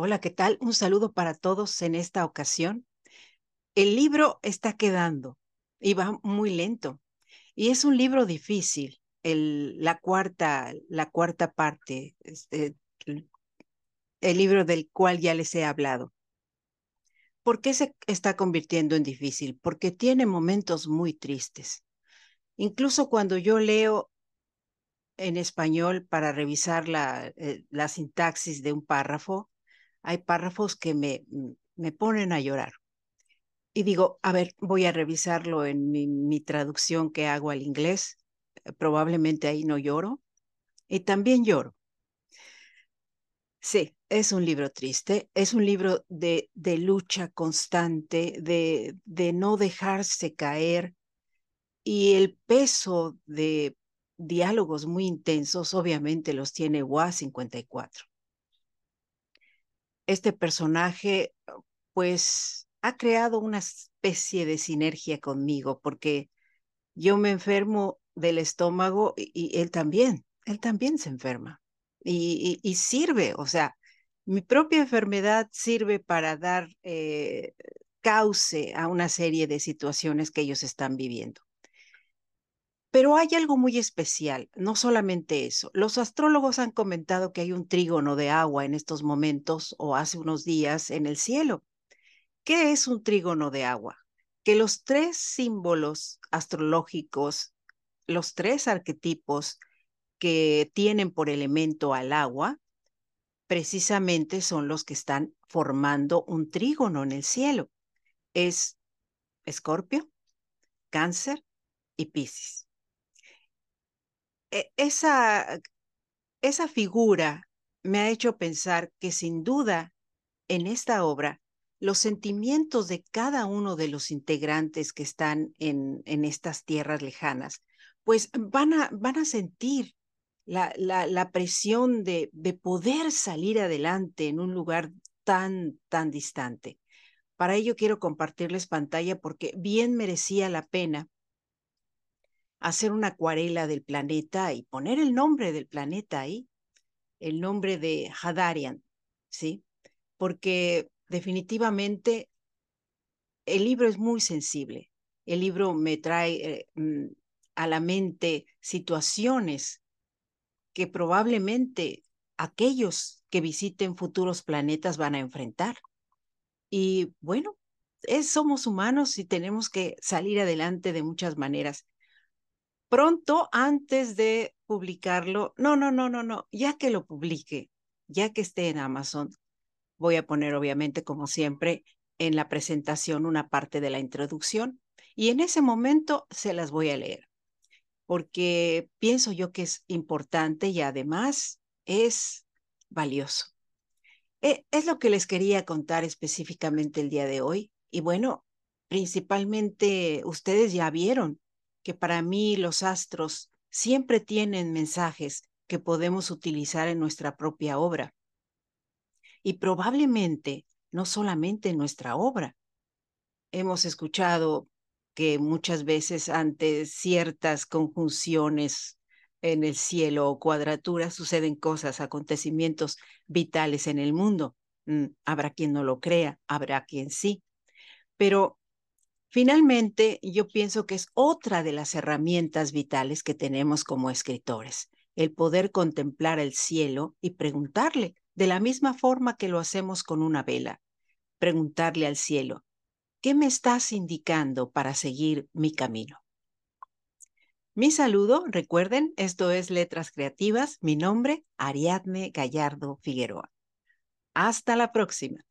Hola, ¿qué tal? Un saludo para todos en esta ocasión. El libro está quedando y va muy lento. Y es un libro difícil, la, cuarta, la cuarta parte, este, el libro del cual ya les he hablado. ¿Por qué se está convirtiendo en difícil? Porque tiene momentos muy tristes. Incluso cuando yo leo en español para revisar la, eh, la sintaxis de un párrafo, hay párrafos que me, mm, me ponen a llorar. Y digo, a ver, voy a revisarlo en mi, mi traducción que hago al inglés. Eh, probablemente ahí no lloro. Y también lloro. Sí, es un libro triste, es un libro de, de lucha constante, de, de no dejarse caer y el peso de diálogos muy intensos obviamente los tiene WA 54 este personaje pues ha creado una especie de sinergia conmigo porque yo me enfermo del estómago y, él también, él también se enferma y, sirve, o sea, mi propia enfermedad sirve para dar eh, cauce a una serie de situaciones que ellos están viviendo. Pero hay algo muy especial, no solamente eso. Los astrólogos han comentado que hay un trígono de agua en estos momentos o hace unos días en el cielo. ¿Qué es un trígono de agua? Que los tres símbolos astrológicos, los tres arquetipos que tienen por elemento al agua, precisamente son los que están formando un trígono en el cielo. Es Escorpio, Cáncer y Piscis. E, esa, esa figura me ha hecho pensar que sin duda en esta obra los sentimientos de cada uno de los integrantes que están en, en estas tierras lejanas, pues van a, van a sentir la, la, presión de, de poder salir adelante en un lugar tan, tan distante. Para ello quiero compartirles pantalla porque bien merecía la pena hacer una acuarela del planeta y poner el nombre del planeta ahí, el nombre de Hadarian, ¿sí? Porque definitivamente el libro es muy sensible. El libro me trae eh, mm, a la mente situaciones que probablemente aquellos que visiten futuros planetas van a enfrentar. Y bueno, es, somos humanos y tenemos que salir adelante de muchas maneras pronto antes de publicarlo, no, no, no, no, no, ya que lo publique, ya que esté en Amazon, voy a poner obviamente, como siempre, en la presentación una parte de la introducción y en ese momento se las voy a leer, porque pienso yo que es importante y además es valioso. E, es lo que les quería contar específicamente el día de hoy. Y bueno, principalmente ustedes ya vieron que para mí los astros siempre tienen mensajes que podemos utilizar en nuestra propia obra. Y probablemente no solamente en nuestra obra. Hemos escuchado que muchas veces ante ciertas conjunciones en el cielo o cuadraturas suceden cosas, acontecimientos vitales en el mundo. Mm, habrá quien no lo crea, habrá quien sí. Pero Finalmente, yo pienso que es otra de las herramientas vitales que tenemos como escritores, el poder contemplar el cielo y preguntarle, de la misma forma que lo hacemos con una vela, preguntarle al cielo, ¿qué me estás indicando para seguir mi camino? Mi saludo, recuerden, esto es Letras Creativas, mi nombre, Ariadne Gallardo Figueroa. Hasta la próxima.